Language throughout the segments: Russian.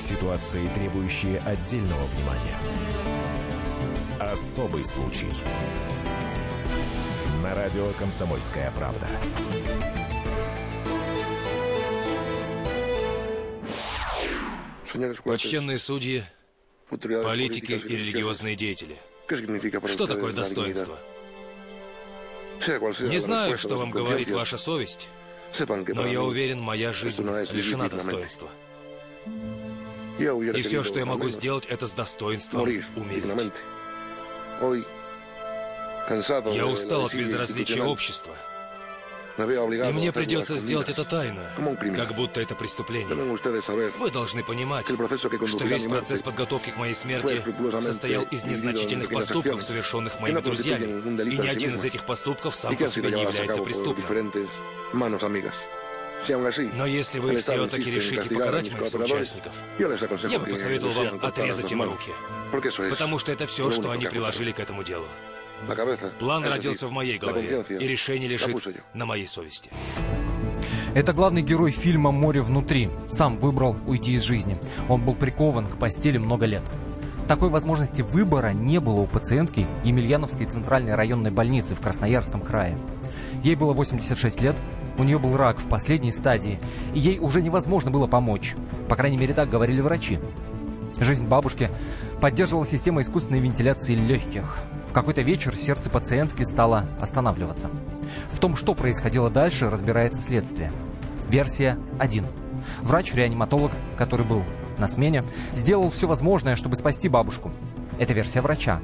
Ситуации, требующие отдельного внимания. Особый случай. На радио «Комсомольская правда». Почтенные судьи, политики и религиозные деятели. Что такое достоинство? Не знаю, что вам говорит ваша совесть, но я уверен, моя жизнь лишена достоинства. И все, что я могу сделать, это с достоинством умереть. Я устал от безразличия общества. И мне придется сделать это тайно, как будто это преступление. Вы должны понимать, что весь процесс подготовки к моей смерти состоял из незначительных поступков, совершенных моими друзьями. И ни один из этих поступков сам по себе не является преступным. Но если вы все-таки решите покарать моих соучастников, я бы посоветовал вам отрезать им руки. Потому что это все, что они приложили к этому делу. План родился в моей голове, и решение лежит на моей совести. Это главный герой фильма «Море внутри». Сам выбрал уйти из жизни. Он был прикован к постели много лет. Такой возможности выбора не было у пациентки Емельяновской центральной районной больницы в Красноярском крае. Ей было 86 лет, у нее был рак в последней стадии, и ей уже невозможно было помочь. По крайней мере, так говорили врачи. Жизнь бабушки поддерживала система искусственной вентиляции легких. В какой-то вечер сердце пациентки стало останавливаться. В том, что происходило дальше, разбирается следствие. Версия 1. Врач-реаниматолог, который был на смене, сделал все возможное, чтобы спасти бабушку. Это версия врача.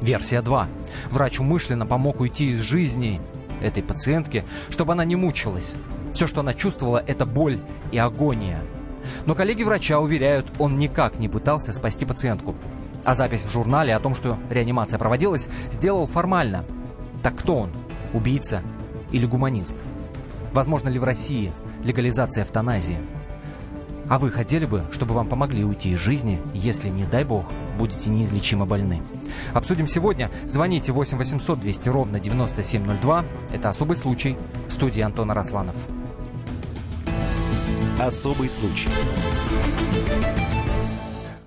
Версия 2. Врач умышленно помог уйти из жизни этой пациентки, чтобы она не мучилась. Все, что она чувствовала, это боль и агония. Но коллеги врача уверяют, он никак не пытался спасти пациентку. А запись в журнале о том, что реанимация проводилась, сделал формально. Так кто он? Убийца или гуманист? Возможно ли в России легализация эвтаназии? А вы хотели бы, чтобы вам помогли уйти из жизни, если, не дай бог, будете неизлечимо больны? Обсудим сегодня. Звоните 8 800 200 ровно 9702. Это особый случай. В студии Антона Росланов. Особый случай.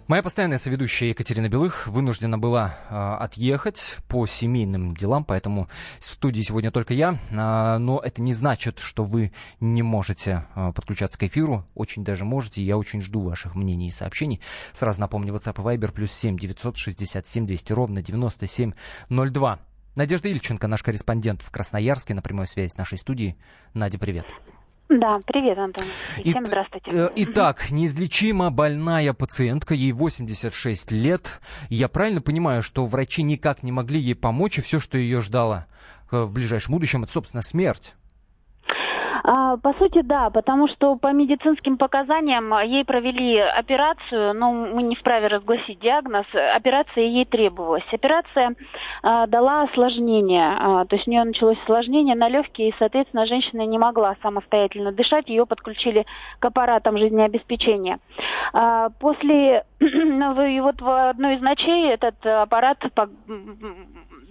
Моя постоянная соведущая Екатерина Белых вынуждена была э, отъехать по семейным делам, поэтому в студии сегодня только я. Э, но это не значит, что вы не можете э, подключаться к эфиру. Очень даже можете. Я очень жду ваших мнений и сообщений. Сразу напомню, WhatsApp и Viber плюс 7 967 200 ровно 9702. Надежда Ильченко, наш корреспондент в Красноярске, на прямой связи с нашей студией. Надя, привет. Да, привет, Антон. И, всем здравствуйте. Э, итак, неизлечимо больная пациентка, ей 86 лет. Я правильно понимаю, что врачи никак не могли ей помочь, и все, что ее ждало э, в ближайшем будущем, это, собственно, смерть? А, по сути, да, потому что по медицинским показаниям ей провели операцию, но мы не вправе разгласить диагноз, операция ей требовалась. Операция а, дала осложнение, а, то есть у нее началось осложнение на легкие, и, соответственно, женщина не могла самостоятельно дышать, ее подключили к аппаратам жизнеобеспечения. А, после, ну, и вот в одной из ночей этот аппарат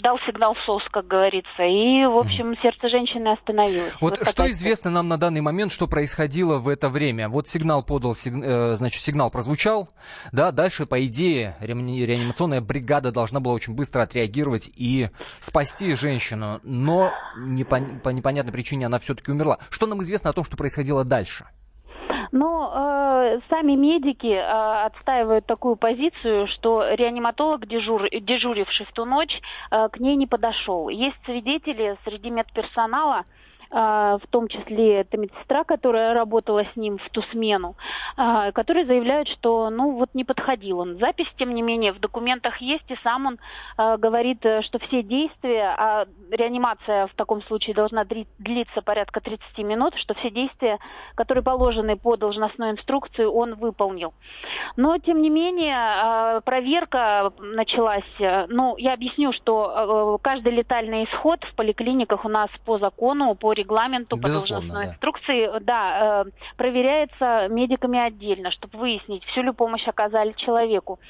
дал сигнал СОС, как говорится, и, в общем, сердце женщины остановилось. Вот, вот что известно нам на данный момент, что происходило в это время? Вот сигнал подал, э, значит, сигнал прозвучал, да, дальше, по идее, реанимационная бригада должна была очень быстро отреагировать и спасти женщину, но не по, по непонятной причине она все-таки умерла. Что нам известно о том, что происходило дальше? Но э, сами медики э, отстаивают такую позицию, что реаниматолог, дежур, дежуривший в ту ночь, э, к ней не подошел. Есть свидетели среди медперсонала, в том числе это медсестра, которая работала с ним в ту смену, а, которые заявляют, что ну вот не подходил он. Запись, тем не менее, в документах есть, и сам он а, говорит, что все действия, а реанимация в таком случае должна длиться порядка 30 минут, что все действия, которые положены по должностной инструкции, он выполнил. Но, тем не менее, проверка началась, ну, я объясню, что каждый летальный исход в поликлиниках у нас по закону, по регламенту, регламенту, по должностной да. инструкции, да, проверяется медиками отдельно, чтобы выяснить, всю ли помощь оказали человеку.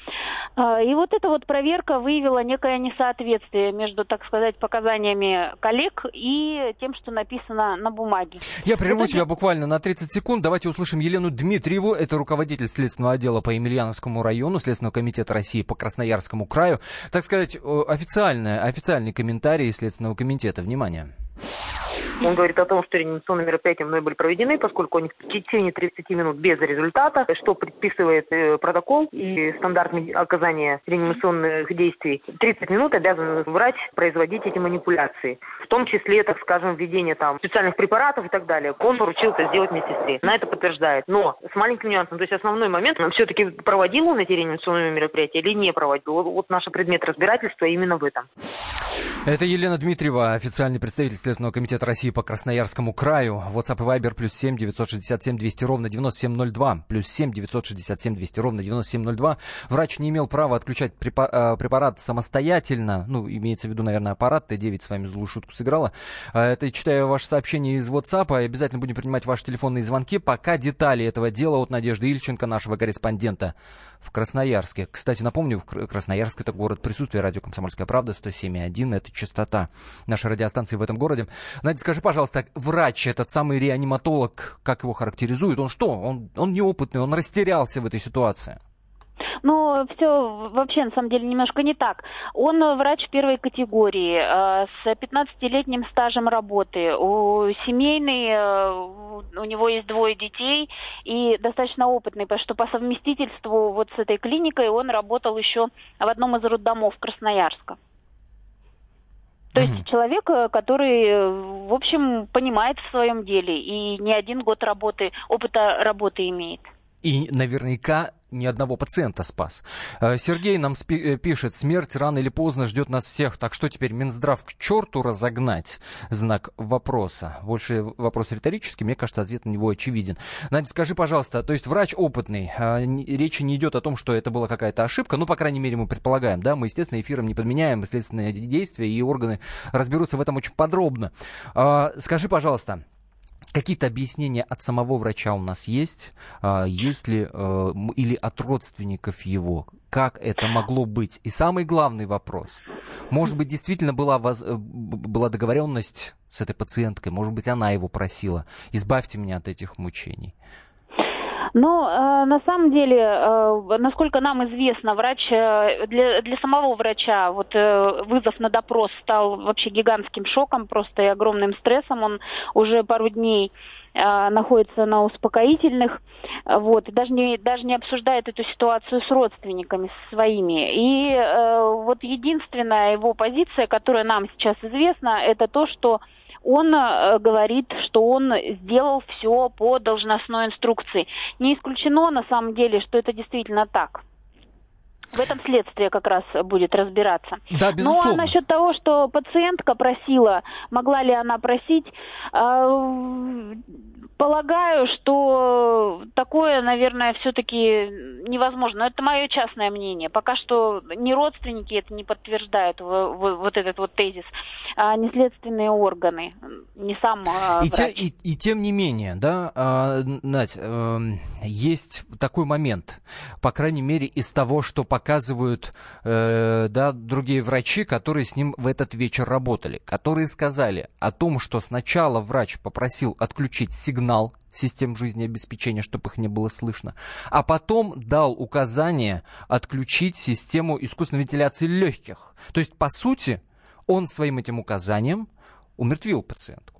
И вот эта вот проверка выявила некое несоответствие между, так сказать, показаниями коллег и тем, что написано на бумаге. Я прерву это... тебя буквально на 30 секунд. Давайте услышим Елену Дмитриеву. Это руководитель Следственного отдела по Емельяновскому району, Следственного комитета России по Красноярскому краю. Так сказать, официальная, официальный комментарий Следственного комитета. Внимание. Он говорит о том, что реанимационные мероприятия мной были проведены, поскольку они в течение 30 минут без результата, что предписывает э, протокол и стандарт оказания реанимационных действий. 30 минут обязан врач производить эти манипуляции. В том числе, так скажем, введение там специальных препаратов и так далее. Он поручил это сделать медсестре. На это подтверждает. Но с маленьким нюансом, то есть основной момент, все-таки проводил он эти реанимационные мероприятия или не проводил. Вот наш предмет разбирательства именно в этом. Это Елена Дмитриева, официальный представитель Следственного комитета России по Красноярскому краю. WhatsApp и Viber плюс семь девятьсот шестьдесят семь двести ровно девяносто семь ноль два. Плюс семь девятьсот шестьдесят семь двести ровно девяносто семь ноль два. Врач не имел права отключать э, препарат самостоятельно. Ну, имеется в виду, наверное, аппарат. Т9 с вами злую шутку сыграла. Э, это читаю ваше сообщение из WhatsApp. Обязательно будем принимать ваши телефонные звонки. Пока детали этого дела от Надежды Ильченко, нашего корреспондента в Красноярске. Кстати, напомню, Красноярск это город присутствия радио «Комсомольская правда» 107,1. Это частота нашей радиостанции в этом городе. Надя, скажи, пожалуйста, врач, этот самый реаниматолог, как его характеризуют? Он что? Он, он неопытный, он растерялся в этой ситуации. Но все вообще на самом деле немножко не так. Он врач первой категории э, с 15-летним стажем работы. У семейный, э, у него есть двое детей и достаточно опытный, потому что по совместительству вот с этой клиникой он работал еще в одном из роддомов Красноярска. То есть mm-hmm. человек, э, который, в общем, понимает в своем деле и не один год работы, опыта работы имеет. И наверняка ни одного пациента спас. Э, Сергей нам э, пишет, смерть рано или поздно ждет нас всех, так что теперь Минздрав к черту разогнать? Знак вопроса. Больше вопрос риторический, мне кажется, ответ на него очевиден. Надя, скажи, пожалуйста, то есть врач опытный, а, речи не идет о том, что это была какая-то ошибка, ну, по крайней мере, мы предполагаем, да, мы, естественно, эфиром не подменяем следственные действия, и органы разберутся в этом очень подробно. Скажи, пожалуйста, Какие-то объяснения от самого врача у нас есть? А, есть ли э, или от родственников его? Как это могло быть? И самый главный вопрос. Может быть, действительно была, э, была договоренность с этой пациенткой? Может быть, она его просила? Избавьте меня от этих мучений. Но э, на самом деле, э, насколько нам известно, врач э, для, для самого врача вот э, вызов на допрос стал вообще гигантским шоком, просто и огромным стрессом. Он уже пару дней э, находится на успокоительных, вот, и даже не, даже не обсуждает эту ситуацию с родственниками своими. И э, вот единственная его позиция, которая нам сейчас известна, это то, что он э, говорит, что он сделал все по должностной инструкции. Не исключено на самом деле, что это действительно так. В этом следствие как раз будет разбираться. Да, безусловно. Ну а насчет того, что пациентка просила, могла ли она просить, э, Полагаю, что такое, наверное, все-таки невозможно. Но это мое частное мнение. Пока что ни родственники это не подтверждают, вот этот вот тезис, а не следственные органы, не сам а, и, те, и, и тем не менее, да, а, Надь, э, есть такой момент, по крайней мере, из того, что показывают э, да, другие врачи, которые с ним в этот вечер работали, которые сказали о том, что сначала врач попросил отключить сигнал сигнал систем жизнеобеспечения, чтобы их не было слышно, а потом дал указание отключить систему искусственной вентиляции легких. То есть, по сути, он своим этим указанием умертвил пациентку.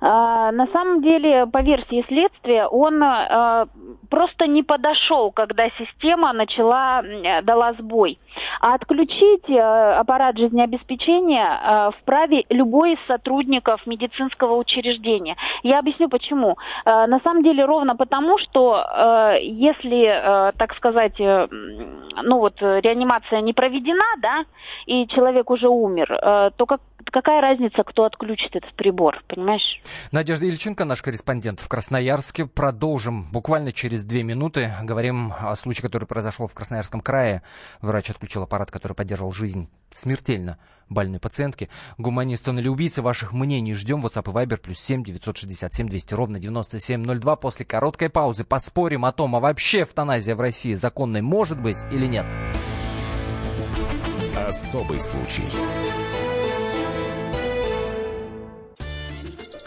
А, на самом деле, по версии следствия, он а, просто не подошел, когда система начала, дала сбой. А отключить а, аппарат жизнеобеспечения вправе любой из сотрудников медицинского учреждения. Я объясню почему. На самом деле ровно потому, что если, так сказать, э, ну вот реанимация не проведена, да, и человек уже умер, то как, какая разница, кто отключит этот прибор, понимаешь? Надежда Ильченко, наш корреспондент в Красноярске. Продолжим буквально через две минуты. Говорим о случае, который произошел в Красноярском крае. Врач отключил аппарат, который поддерживал жизнь смертельно больной пациентки. Гуманист он или убийца, ваших мнений ждем. WhatsApp и Viber плюс 7 967 200 ровно 9702. После короткой паузы поспорим о том, а вообще эвтаназия в России законной может быть или нет. Особый случай.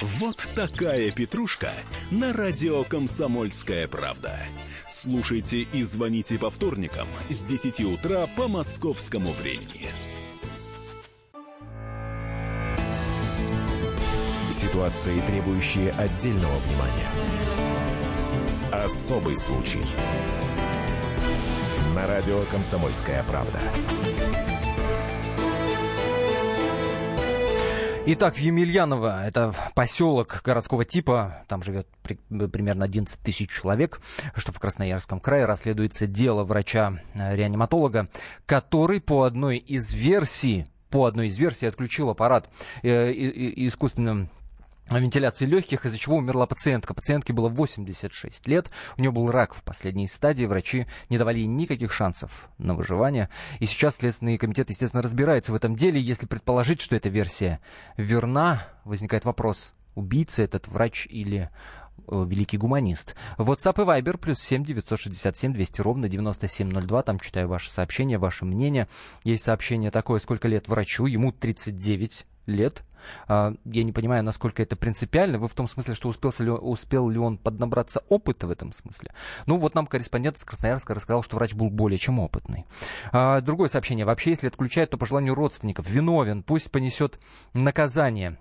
Вот такая петрушка на радио «Комсомольская правда». Слушайте и звоните по вторникам с 10 утра по московскому времени. Ситуации, требующие отдельного внимания. Особый случай. На радио «Комсомольская правда». Итак, в Емельяново, это поселок городского типа, там живет при, примерно 11 тысяч человек, что в Красноярском крае расследуется дело врача-реаниматолога, который по одной из версий, по одной из версий отключил аппарат э, искусственным вентиляции легких, из-за чего умерла пациентка. Пациентке было 86 лет, у нее был рак в последней стадии, врачи не давали ей никаких шансов на выживание. И сейчас Следственный комитет, естественно, разбирается в этом деле. Если предположить, что эта версия верна, возникает вопрос, убийца этот врач или э, великий гуманист. WhatsApp и Viber плюс 7 967 200 ровно 9702. Там читаю ваши сообщения, ваше мнение. Есть сообщение такое, сколько лет врачу, ему 39 лет. А, я не понимаю, насколько это принципиально. Вы в том смысле, что успел ли, успел ли он поднабраться опыта в этом смысле? Ну, вот нам корреспондент из Красноярска рассказал, что врач был более чем опытный. А, другое сообщение. Вообще, если отключают, то по желанию родственников. Виновен, пусть понесет наказание.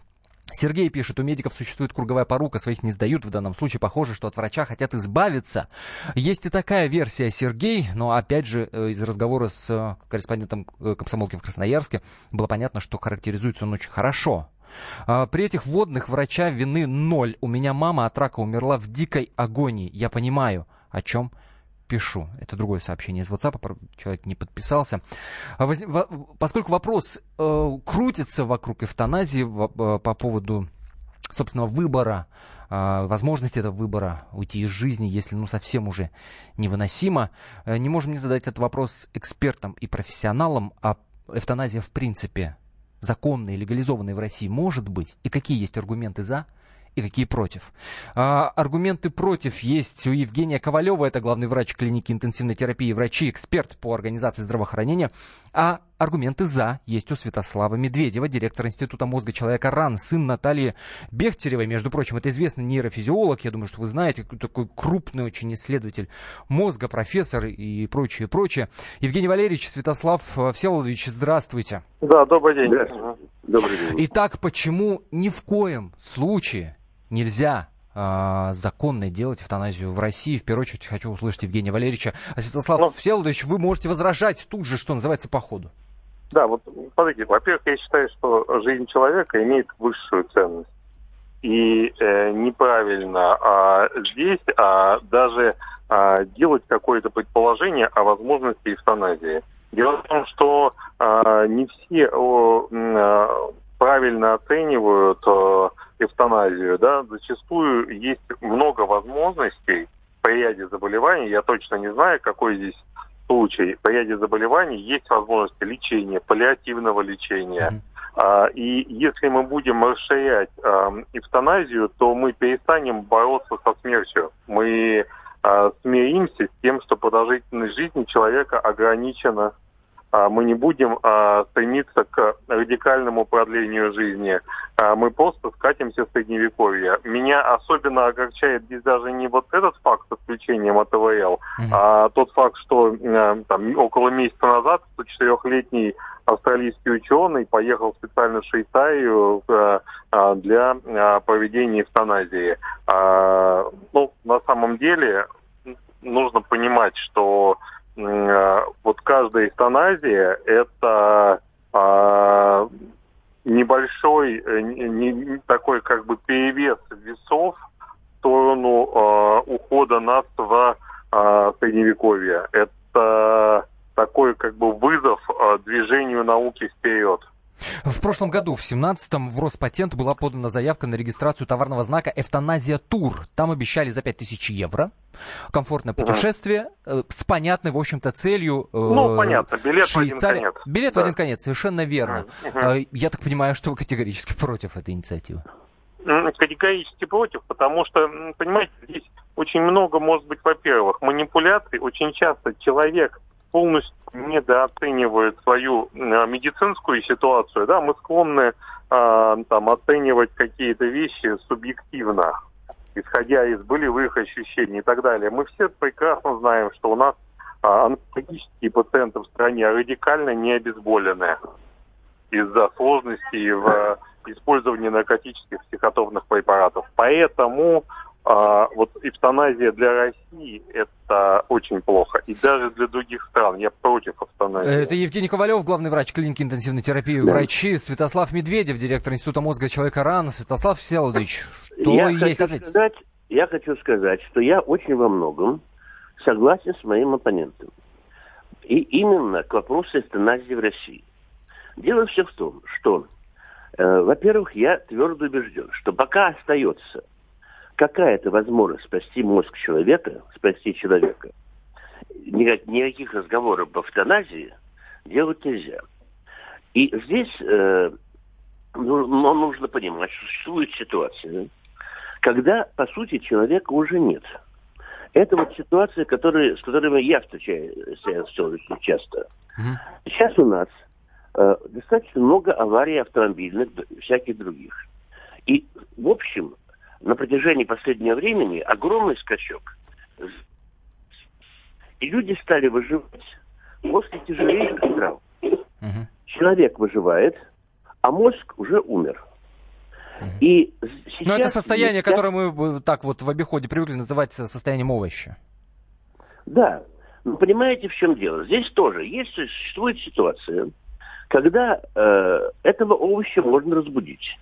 Сергей пишет, у медиков существует круговая порука, своих не сдают. В данном случае похоже, что от врача хотят избавиться. Есть и такая версия, Сергей, но опять же э, из разговора с э, корреспондентом э, комсомолки в Красноярске было понятно, что характеризуется он очень хорошо. А, при этих водных врача вины ноль. У меня мама от рака умерла в дикой агонии. Я понимаю, о чем пишу. Это другое сообщение из WhatsApp, человек не подписался. А поскольку вопрос э, крутится вокруг эвтаназии э, по поводу собственного выбора, э, возможности этого выбора уйти из жизни, если ну совсем уже невыносимо, не можем не задать этот вопрос экспертам и профессионалам, а эвтаназия в принципе законная, легализованная в России может быть, и какие есть аргументы за, и какие против. А, аргументы против есть у Евгения Ковалева, это главный врач клиники интенсивной терапии, врачи, эксперт по организации здравоохранения. А аргументы за есть у Святослава Медведева, директор Института мозга человека РАН, сын Натальи Бехтеревой. Между прочим, это известный нейрофизиолог, я думаю, что вы знаете, такой крупный очень исследователь мозга, профессор и прочее, прочее. Евгений Валерьевич, Святослав Всеволодович, здравствуйте. Да, добрый день. Добрый день. Итак, почему ни в коем случае нельзя э, законно делать эвтаназию в России. В первую очередь хочу услышать Евгения Валерьевича. А Святослав ну, Всеволодович, вы можете возражать тут же, что называется, по ходу. Да, вот смотрите, во-первых, я считаю, что жизнь человека имеет высшую ценность. И э, неправильно а, здесь а, даже а, делать какое-то предположение о возможности эвтаназии. Дело в том, что а, не все о, а, правильно оценивают а, эвтаназию, да, зачастую есть много возможностей при ряде заболеваний, я точно не знаю, какой здесь случай, при ряде заболеваний есть возможности лечения, паллиативного лечения. Mm-hmm. И если мы будем расширять эвтаназию, то мы перестанем бороться со смертью. Мы смиримся с тем, что продолжительность жизни человека ограничена а, мы не будем а, стремиться к радикальному продлению жизни. А, мы просто скатимся в средневековье. Меня особенно огорчает здесь даже не вот этот факт с включением АТВЛ, mm-hmm. а тот факт, что там, около месяца назад 104-летний австралийский ученый поехал специально в Швейцарию для проведения эвтаназии. Ну, на самом деле нужно понимать, что вот каждая эвтаназия – это а, небольшой, э, не, такой как бы перевес весов в сторону а, ухода нас в а, средневековье. Это такой как бы вызов а, движению науки вперед. В прошлом году, в 17-м, в Роспатент была подана заявка на регистрацию товарного знака «Эвтаназия Тур». Там обещали за 5000 евро. Комфортное путешествие э, с понятной, в общем-то, целью. Э, ну, понятно, билет Швейцария. в один конец. Билет да. в один конец, совершенно верно. Э, я так понимаю, что вы категорически против этой инициативы. Категорически против, потому что, понимаете, здесь очень много, может быть, во-первых, манипуляций. Очень часто человек полностью недооценивают свою э, медицинскую ситуацию, да, мы склонны э, там оценивать какие-то вещи субъективно, исходя из болевых ощущений и так далее. Мы все прекрасно знаем, что у нас э, онкологические пациенты в стране радикально не обезболены из-за сложностей в э, использовании наркотических психотропных препаратов. Поэтому а, вот эвтаназия для России – это очень плохо. И даже для других стран. Я против эвтаназии. Это Евгений Ковалев, главный врач клиники интенсивной терапии да. врачи. Святослав Медведев, директор Института мозга человека РАН. Святослав Всеволодович, что я есть ответить? Сказать, я хочу сказать, что я очень во многом согласен с моим оппонентом. И именно к вопросу эвтаназии в России. Дело все в том, что, э, во-первых, я твердо убежден, что пока остается – какая-то возможность спасти мозг человека, спасти человека, никак, никаких разговоров об эвтаназии делать нельзя. И здесь э, ну, нужно понимать, что существует ситуация, когда, по сути, человека уже нет. Это вот ситуация, которая, с которой я встречаюсь часто. Сейчас у нас э, достаточно много аварий автомобильных, всяких других. И, в общем, на протяжении последнего времени огромный скачок. И люди стали выживать после тяжелейших травм. Угу. Человек выживает, а мозг уже умер. И сейчас Но это состояние, есть... которое мы так вот в обиходе привыкли называть состоянием овоща. Да. Но понимаете, в чем дело? Здесь тоже есть, существует ситуация, когда э, этого овоща можно разбудить.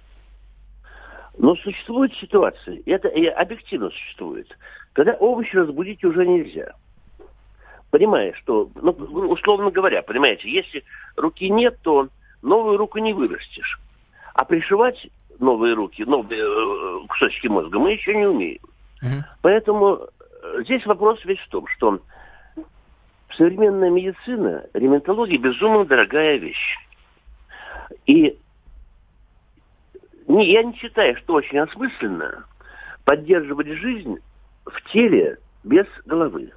Но существует ситуация, и это и объективно существует, когда овощи разбудить уже нельзя. Понимаешь, что, ну, условно говоря, понимаете, если руки нет, то новую руку не вырастешь. А пришивать новые руки, новые э, кусочки мозга мы еще не умеем. Угу. Поэтому э, здесь вопрос весь в том, что современная медицина, ремонтология безумно дорогая вещь. И не, я не считаю, что очень осмысленно поддерживать жизнь в теле без головы.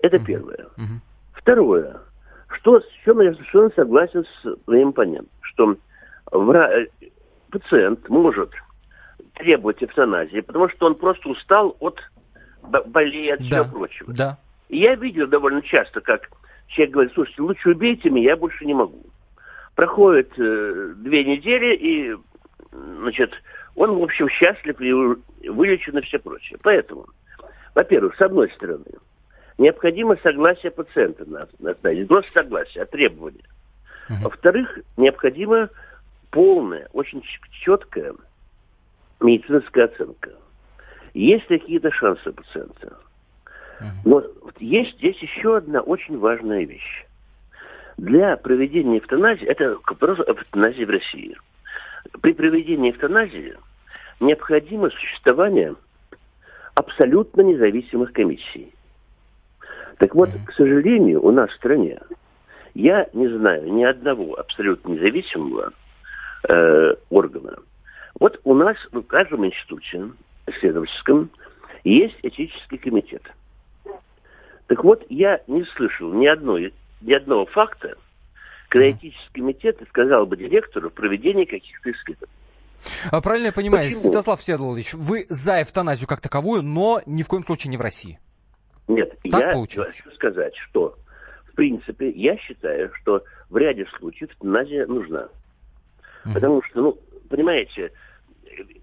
Это uh-huh. первое. Uh-huh. Второе. Что, с чем я совершенно согласен с моим оппонентом, что вра... Э, пациент может требовать эвтаназии, потому что он просто устал от болей, от да. всего прочего. Да. И я видел довольно часто, как человек говорит, слушайте, лучше убейте меня, я больше не могу. Проходит э, две недели, и значит, он, в общем, счастлив и вылечен и все прочее. Поэтому, во-первых, с одной стороны, необходимо согласие пациента на, на не просто согласие, а требование. Uh-huh. Во-вторых, необходима полная, очень четкая медицинская оценка. Есть какие-то шансы пациента. Но есть здесь еще одна очень важная вещь. Для проведения эвтаназии, это вопрос эвтаназии в России – при проведении эвтаназии необходимо существование абсолютно независимых комиссий. Так вот, к сожалению, у нас в стране я не знаю ни одного абсолютно независимого э, органа. Вот у нас в каждом институте исследовательском есть этический комитет. Так вот, я не слышал ни, одной, ни одного факта, критический комитет и сказал бы директору в проведении каких-то исследований. А правильно я понимаю, Почему? Святослав Всеволодович, вы за эвтаназию как таковую, но ни в коем случае не в России? Нет, так я получилось? хочу сказать, что в принципе я считаю, что в ряде случаев эвтаназия нужна. Mm. Потому что, ну, понимаете,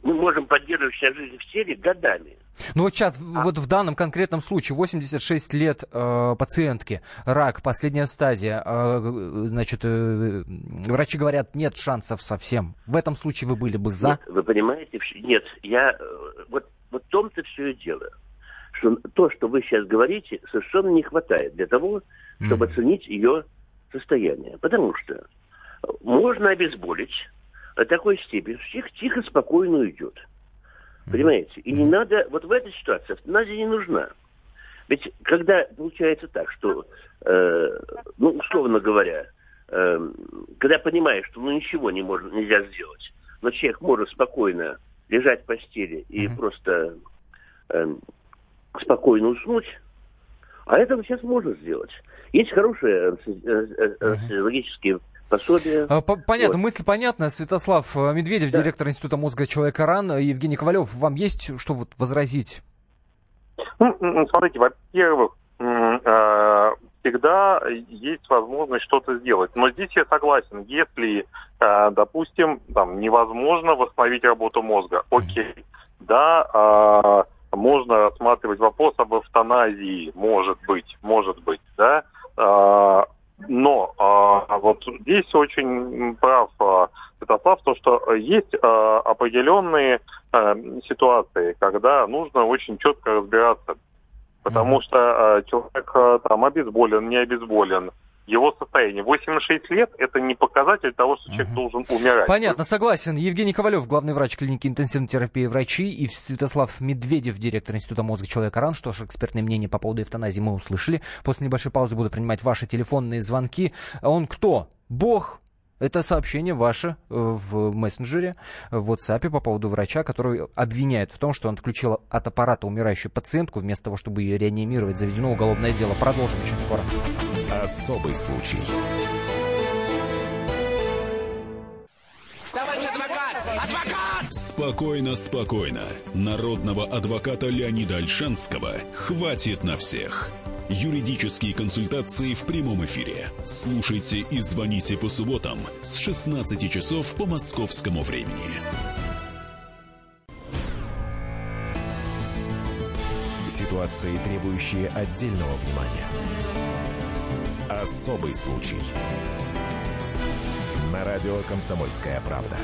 мы можем поддерживать себя жизнь в теле годами. Ну вот сейчас, а? вот в данном конкретном случае, 86 лет э, пациентки, рак, последняя стадия, э, значит, э, врачи говорят, нет шансов совсем. В этом случае вы были бы за? Нет, вы понимаете, нет, я, э, вот, вот в том-то все и дело, что то, что вы сейчас говорите, совершенно не хватает для того, чтобы mm. оценить ее состояние. Потому что можно обезболить до такой степени, что человек тихо, спокойно уйдет. Понимаете? И не надо, вот в этой ситуации эвтаназия не нужна. Ведь когда получается так, что, э, ну, условно говоря, э, когда понимаешь, что ну ничего не можно, нельзя сделать, но человек может спокойно лежать в постели и mm-hmm. просто э, спокойно уснуть, а это сейчас можно сделать. Есть хорошие анестезиологические пособие. А, понятно, вот. мысль понятна. Святослав э, Медведев, да. директор Института мозга человека РАН. Евгений Ковалев, вам есть что вот возразить? Ну, смотрите, во-первых, э, всегда есть возможность что-то сделать. Но здесь я согласен, если, э, допустим, там невозможно восстановить работу мозга, окей, да, можно рассматривать вопрос об эвтаназии, может быть, может быть, да, но а, вот здесь очень прав а, Святослав, то, что есть а, определенные а, ситуации, когда нужно очень четко разбираться. Потому mm-hmm. что а, человек а, там обезболен, не обезболен, его состояние. 86 лет – это не показатель того, что человек угу. должен умирать. Понятно, согласен. Евгений Ковалев, главный врач клиники интенсивной терапии врачи, и Святослав Медведев, директор Института мозга человека РАН. Что ж, экспертное мнение по поводу эвтаназии мы услышали. После небольшой паузы буду принимать ваши телефонные звонки. Он кто? Бог, это сообщение ваше э, в мессенджере, в WhatsApp по поводу врача, который обвиняет в том, что он отключил от аппарата умирающую пациентку, вместо того, чтобы ее реанимировать. Заведено уголовное дело. Продолжим очень скоро. Особый случай. Товарищ адвокат! Адвокат! Спокойно, спокойно. Народного адвоката Леонида Альшанского хватит на всех. Юридические консультации в прямом эфире. Слушайте и звоните по субботам с 16 часов по московскому времени. Ситуации, требующие отдельного внимания. Особый случай. На радио «Комсомольская правда».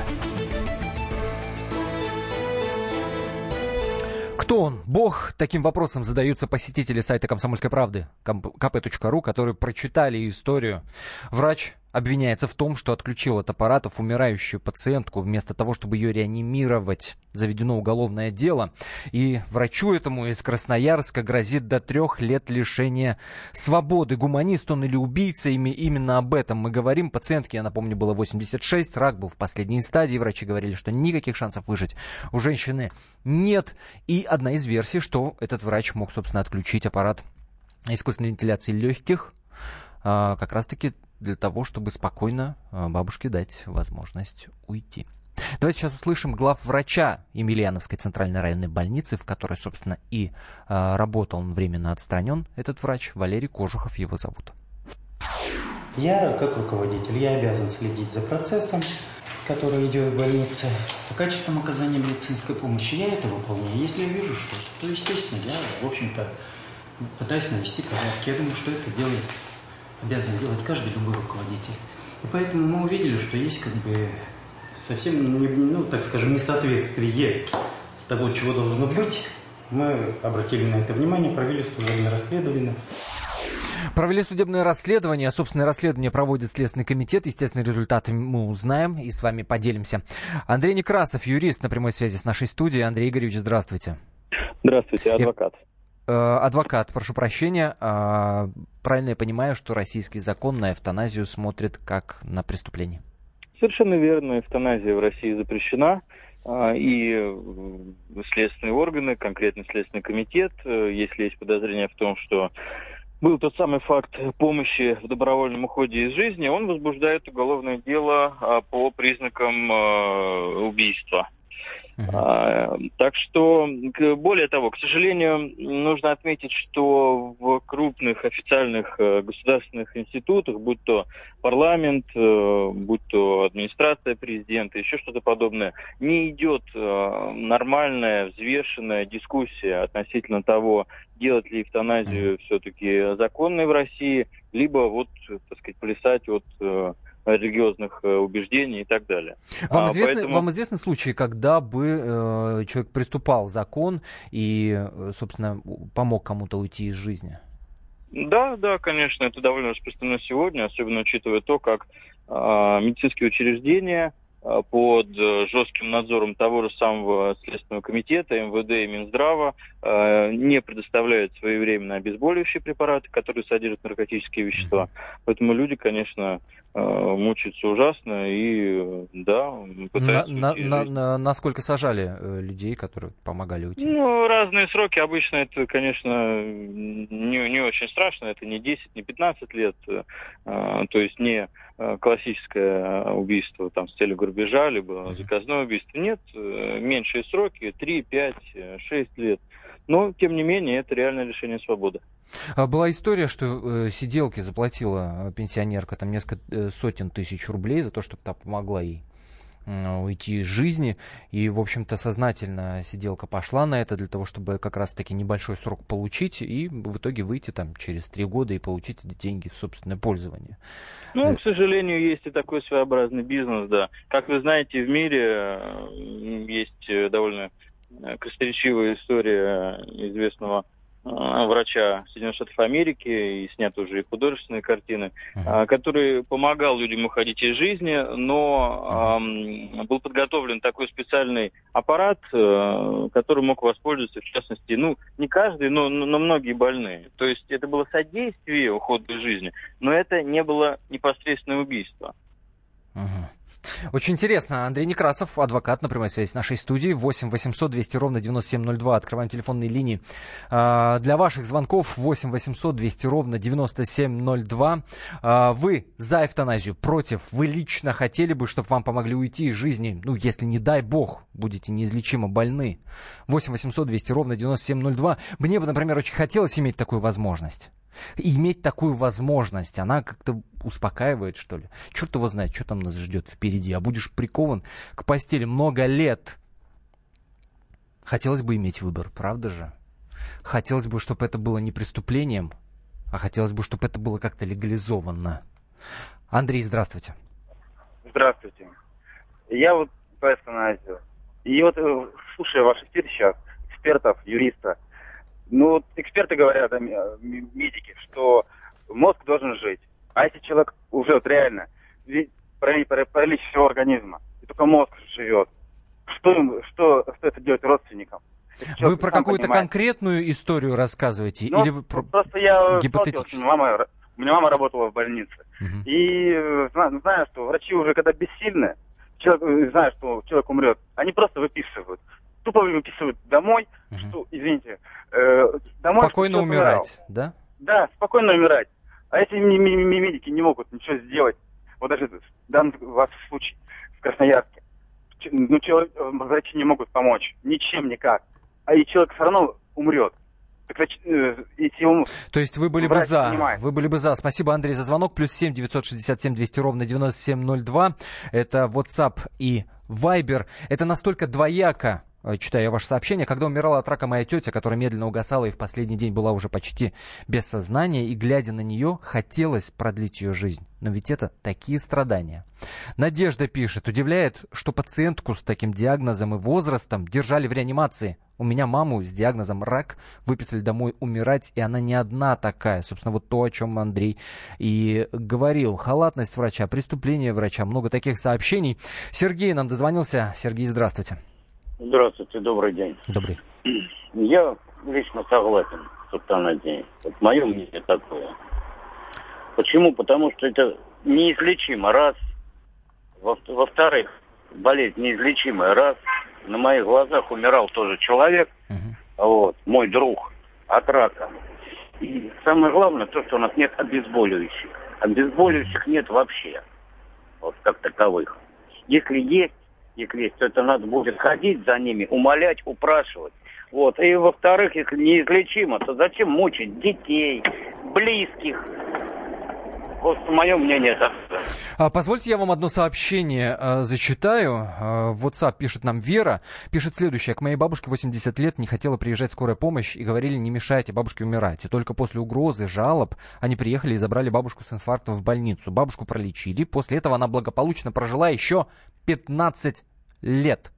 Кто он? Бог? Таким вопросом задаются посетители сайта «Комсомольской правды» kp.ru, которые прочитали историю. Врач обвиняется в том, что отключил от аппаратов умирающую пациентку вместо того, чтобы ее реанимировать. Заведено уголовное дело. И врачу этому из Красноярска грозит до трех лет лишения свободы. Гуманист он или убийца, ими именно об этом мы говорим. Пациентке, я напомню, было 86, рак был в последней стадии. Врачи говорили, что никаких шансов выжить у женщины нет. И одна из версий, что этот врач мог, собственно, отключить аппарат искусственной вентиляции легких, как раз-таки для того, чтобы спокойно а, бабушке дать возможность уйти. Давайте сейчас услышим глав врача Емельяновской центральной районной больницы, в которой, собственно, и э, работал он временно отстранен, этот врач, Валерий Кожухов его зовут. Я, как руководитель, я обязан следить за процессом, который идет в больнице, за качеством оказания медицинской помощи. Я это выполняю. Если я вижу что-то, то, естественно, я, в общем-то, пытаюсь навести порядок. Я думаю, что это делает обязан делать каждый любой руководитель. И поэтому мы увидели, что есть как бы совсем, не, ну, так скажем, несоответствие того, чего должно быть. Мы обратили на это внимание, провели служебное расследование. Провели судебное расследование. Собственное расследование проводит Следственный комитет. Естественно, результаты мы узнаем и с вами поделимся. Андрей Некрасов, юрист на прямой связи с нашей студией. Андрей Игоревич, здравствуйте. Здравствуйте, адвокат. Э, адвокат, прошу прощения, а, правильно я понимаю, что российский закон на эвтаназию смотрит как на преступление? Совершенно верно, эвтаназия в России запрещена, а, и следственные органы, конкретно Следственный комитет, э, если есть подозрение в том, что был тот самый факт помощи в добровольном уходе из жизни, он возбуждает уголовное дело а, по признакам а, убийства. А, так что, более того, к сожалению, нужно отметить, что в крупных официальных э, государственных институтах, будь то парламент, э, будь то администрация президента, еще что-то подобное, не идет э, нормальная, взвешенная дискуссия относительно того, делать ли эвтаназию все-таки законной в России, либо вот, так сказать, плясать от религиозных э, убеждений и так далее. Вам, а, известны, поэтому... вам известны случаи, когда бы э, человек приступал закон и, э, собственно, помог кому-то уйти из жизни? Да, да, конечно, это довольно распространено сегодня, особенно учитывая то, как э, медицинские учреждения под э, жестким надзором того же самого Следственного комитета, МВД и Минздрава э, не предоставляют своевременно обезболивающие препараты, которые содержат наркотические вещества. Поэтому люди, конечно, мучаются ужасно и, да, пытаются... На, на, на, насколько сажали людей, которые помогали уйти? Ну, разные сроки. Обычно это, конечно, не, не очень страшно. Это не 10, не 15 лет. То есть не Э, классическое убийство там, с целью грабежа, либо заказное убийство. Нет, э, меньшие сроки, 3, 5, 6 лет. Но, тем не менее, это реальное лишение свободы. А была история, что э, сиделке заплатила пенсионерка там несколько э, сотен тысяч рублей за то, чтобы та помогла ей уйти из жизни. И, в общем-то, сознательно сиделка пошла на это для того, чтобы как раз-таки небольшой срок получить и в итоге выйти там через три года и получить эти деньги в собственное пользование. Ну, к сожалению, есть и такой своеобразный бизнес, да. Как вы знаете, в мире э, есть э, довольно э, красноречивая история известного Э, врача Соединенных Штатов Америки, и сняты уже и художественные картины, uh-huh. который помогал людям уходить из жизни, но uh-huh. был подготовлен такой специальный аппарат, э, который мог воспользоваться, в частности, ну, не каждый, но, но многие больные. То есть это было содействие уходу из жизни, но это не было непосредственное убийство. Uh-huh. Очень интересно. Андрей Некрасов, адвокат на прямой связи с нашей студией. 8 800 200 ровно 9702. Открываем телефонные линии. А, для ваших звонков 8 800 200 ровно 9702. А, вы за эвтаназию, против? Вы лично хотели бы, чтобы вам помогли уйти из жизни? Ну, если не дай бог, будете неизлечимо больны. 8 800 200 ровно 9702. Мне бы, например, очень хотелось иметь такую возможность иметь такую возможность, она как-то успокаивает, что ли. Черт его знает, что там нас ждет впереди. А будешь прикован к постели много лет. Хотелось бы иметь выбор, правда же? Хотелось бы, чтобы это было не преступлением, а хотелось бы, чтобы это было как-то легализовано. Андрей, здравствуйте. Здравствуйте. Я вот по эвтаназию. И вот, э, слушая ваш эфир сейчас, экспертов, юриста, ну, вот эксперты говорят, медики, что мозг должен жить. А если человек уже вот реально паралич всего организма, и только мозг живет, что, что, что это делать родственникам? Вы про какую-то конкретную историю рассказываете? Ну, или вы про... Просто я гипотетически. Мама, у меня мама работала в больнице. Угу. И э, знаю, знаю, что врачи уже когда бессильны, человек, э, знаю, что человек умрет, они просто выписывают тупо выписывают домой, угу. что, извините, э, домой. Спокойно умирать, да? Да, спокойно умирать. А если медики не могут ничего сделать, вот даже в данном случае в Красноярске, ну, человек, э, врачи не могут помочь, ничем никак. А и человек все равно умрет. Э, То есть вы были бы за. Понимает. Вы были бы за. Спасибо, Андрей, за звонок. Плюс семь девятьсот шестьдесят семь двести ровно девяносто семь ноль два. Это WhatsApp и Viber. Это настолько двояко читаю я ваше сообщение, когда умирала от рака моя тетя, которая медленно угасала и в последний день была уже почти без сознания, и глядя на нее, хотелось продлить ее жизнь. Но ведь это такие страдания. Надежда пишет, удивляет, что пациентку с таким диагнозом и возрастом держали в реанимации. У меня маму с диагнозом рак выписали домой умирать, и она не одна такая. Собственно, вот то, о чем Андрей и говорил. Халатность врача, преступление врача, много таких сообщений. Сергей нам дозвонился. Сергей, здравствуйте. Здравствуйте, добрый день. Добрый. Я лично согласен с эвтаназией. Вот мое мнение такое. Почему? Потому что это неизлечимо, раз. Во-вторых, болезнь неизлечимая, раз. На моих глазах умирал тоже человек, uh-huh. вот, мой друг, от рака. И самое главное то, что у нас нет обезболивающих. Обезболивающих нет вообще, вот как таковых. Если есть, если есть, то это надо будет ходить за ними, умолять, упрашивать. Вот. И во-вторых, если неизлечимо, то зачем мучить детей, близких, вот мое мнение это. А, позвольте я вам одно сообщение а, зачитаю. А, в WhatsApp пишет нам Вера. Пишет следующее. К моей бабушке 80 лет не хотела приезжать скорая помощь и говорили, не мешайте бабушке умирать. И только после угрозы, жалоб, они приехали и забрали бабушку с инфарктом в больницу. Бабушку пролечили. После этого она благополучно прожила еще 15 лет.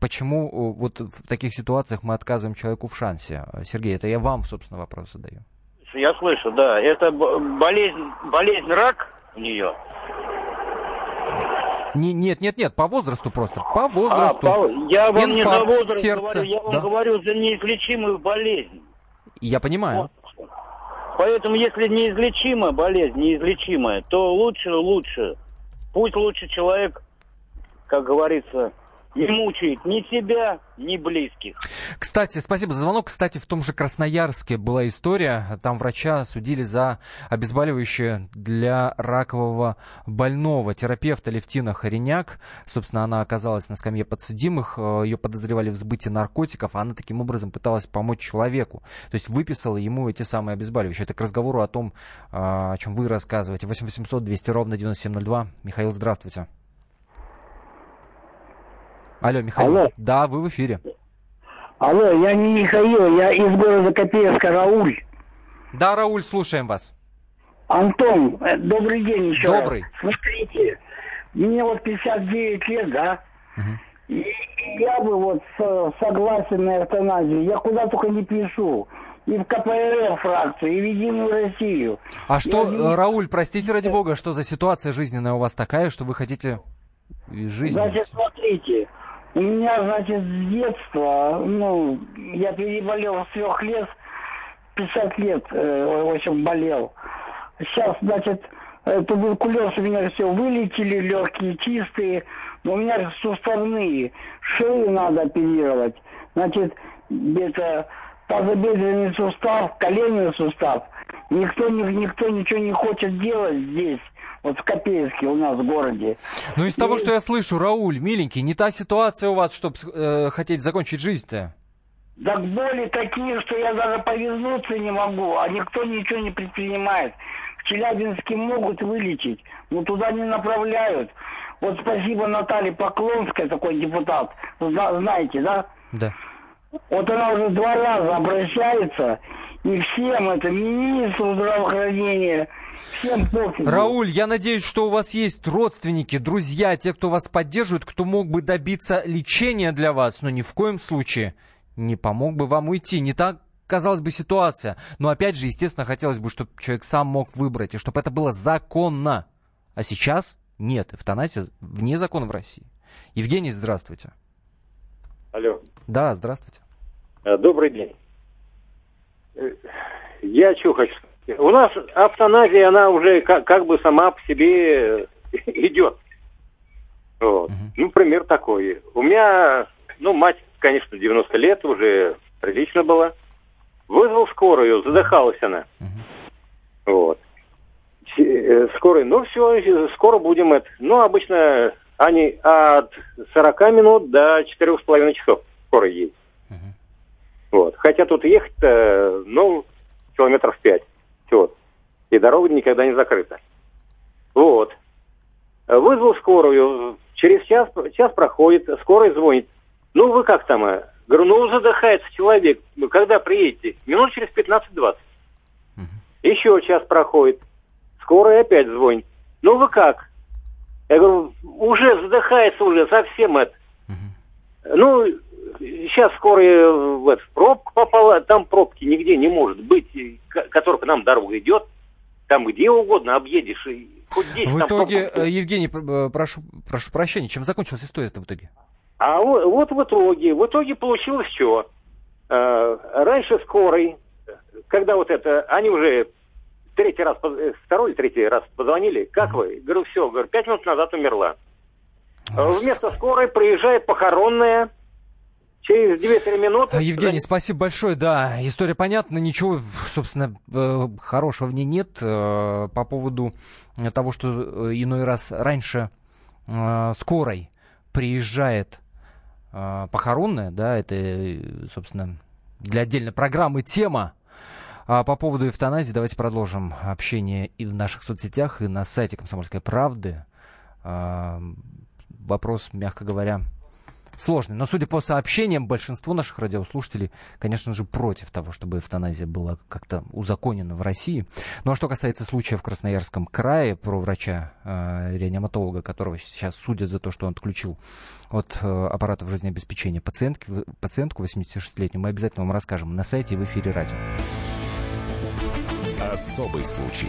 Почему вот в таких ситуациях мы отказываем человеку в шансе? Сергей, это я вам, собственно, вопрос задаю. Я слышу, да. Это болезнь, болезнь рак у нее. Не, нет, нет, нет, по возрасту просто, по возрасту. А, по... Я вам Инфаркт, не за возраст сердце, говорю, я вам да? говорю за неизлечимую болезнь. Я понимаю. Вот. Поэтому, если неизлечимая болезнь, неизлечимая, то лучше, лучше. Пусть лучше человек, как говорится, не мучает ни себя, ни близких. Кстати, спасибо за звонок. Кстати, в том же Красноярске была история. Там врача судили за обезболивающее для ракового больного. Терапевта Левтина Хореняк. Собственно, она оказалась на скамье подсудимых. Э, Ее подозревали в сбытии наркотиков. Она таким образом пыталась помочь человеку. То есть выписала ему эти самые обезболивающие. Это к разговору о том, э, о чем вы рассказываете. 8 800 200 ровно 9702. Михаил, здравствуйте. Алло, Михаил. Алло. Да, вы в эфире. Алло, я не Михаил, я из города Копейска, Рауль. Да, Рауль, слушаем вас. Антон, э, добрый день еще Добрый. Раз. Смотрите, мне вот 59 лет, да? Угу. И я бы вот согласен на эвтаназию. Я куда только не пишу. И в КПРФ фракцию, и в Единую Россию. А что, я... Рауль, простите ради бога, что за ситуация жизненная у вас такая, что вы хотите жизнь? Значит, смотрите, у меня, значит, с детства, ну, я переболел с трех лет, 50 лет, э, в общем, болел. Сейчас, значит, э, туберкулез у меня все вылетели, легкие чистые, но у меня суставные, шею надо оперировать. Значит, где-то тазобедренный сустав, коленный сустав. Никто, никто ничего не хочет делать здесь вот в Копейске у нас в городе. Ну, из и... того, что я слышу, Рауль, миленький, не та ситуация у вас, чтобы э, хотеть закончить жизнь-то. Так боли такие, что я даже повезнуться не могу, а никто ничего не предпринимает. В Челябинске могут вылечить, но туда не направляют. Вот спасибо Наталье Поклонской, такой депутат, знаете, да? Да. Вот она уже два раза обращается, и всем, это министру здравоохранения, всем пофигу. Рауль, я надеюсь, что у вас есть родственники, друзья, те, кто вас поддерживает, кто мог бы добиться лечения для вас, но ни в коем случае не помог бы вам уйти. Не так казалось бы, ситуация. Но опять же, естественно, хотелось бы, чтобы человек сам мог выбрать, и чтобы это было законно. А сейчас нет, эвтаназия вне закона в России. Евгений, здравствуйте. Алло. Да, здравствуйте. Э, добрый день. Э, я что хочу У нас автоназия, она уже как, как бы сама по себе идет. Вот. Ну, пример такой. У меня, ну, мать, конечно, 90 лет, уже прилично была. Вызвал скорую, задыхалась она. Вот. Э, скорой, ну все, скоро будем это. Ну, обычно они от 40 минут до 4,5 часов скоро едет. Вот. Хотя тут ехать-то, ну, километров пять. Вот. И дорога никогда не закрыта. Вот. Вызвал скорую. Через час, час проходит, скорая звонит. Ну, вы как там? Говорю, ну, задыхается человек. Когда приедете? Минут через 15-20. Еще час проходит. Скорая опять звонит. Ну, вы как? Я говорю, уже задыхается уже совсем это. Ну, сейчас скоро в, в пробку попала, там пробки нигде не может быть, которая к нам дорога идет, там где угодно объедешь. И хоть здесь, в итоге, пробка... Э, Евгений, э, прошу, прошу прощения, чем закончилась история-то в итоге? А вот, вот в итоге, в итоге получилось что? Э, раньше скорой, когда вот это, они уже третий раз, второй или третий раз позвонили, как вы? Говорю, все, говорю, пять минут назад умерла. Вместо скорой приезжает похоронная, через 2-3 минуты... А, Евгений, спасибо большое. Да, история понятна. Ничего, собственно, э, хорошего в ней нет. Э, по поводу того, что иной раз раньше скорой приезжает похоронная, да, это, собственно, для отдельной программы тема. А по поводу эвтаназии давайте продолжим общение и в наших соцсетях, и на сайте «Комсомольской правды». Вопрос, мягко говоря, сложный. Но судя по сообщениям, большинство наших радиослушателей, конечно же, против того, чтобы эвтаназия была как-то узаконена в России. Ну а что касается случая в Красноярском крае про врача-реаниматолога, э, которого сейчас судят за то, что он отключил от э, аппаратов жизнеобеспечения пациентки, пациентку 86-летнюю, мы обязательно вам расскажем на сайте и в эфире радио. Особый случай.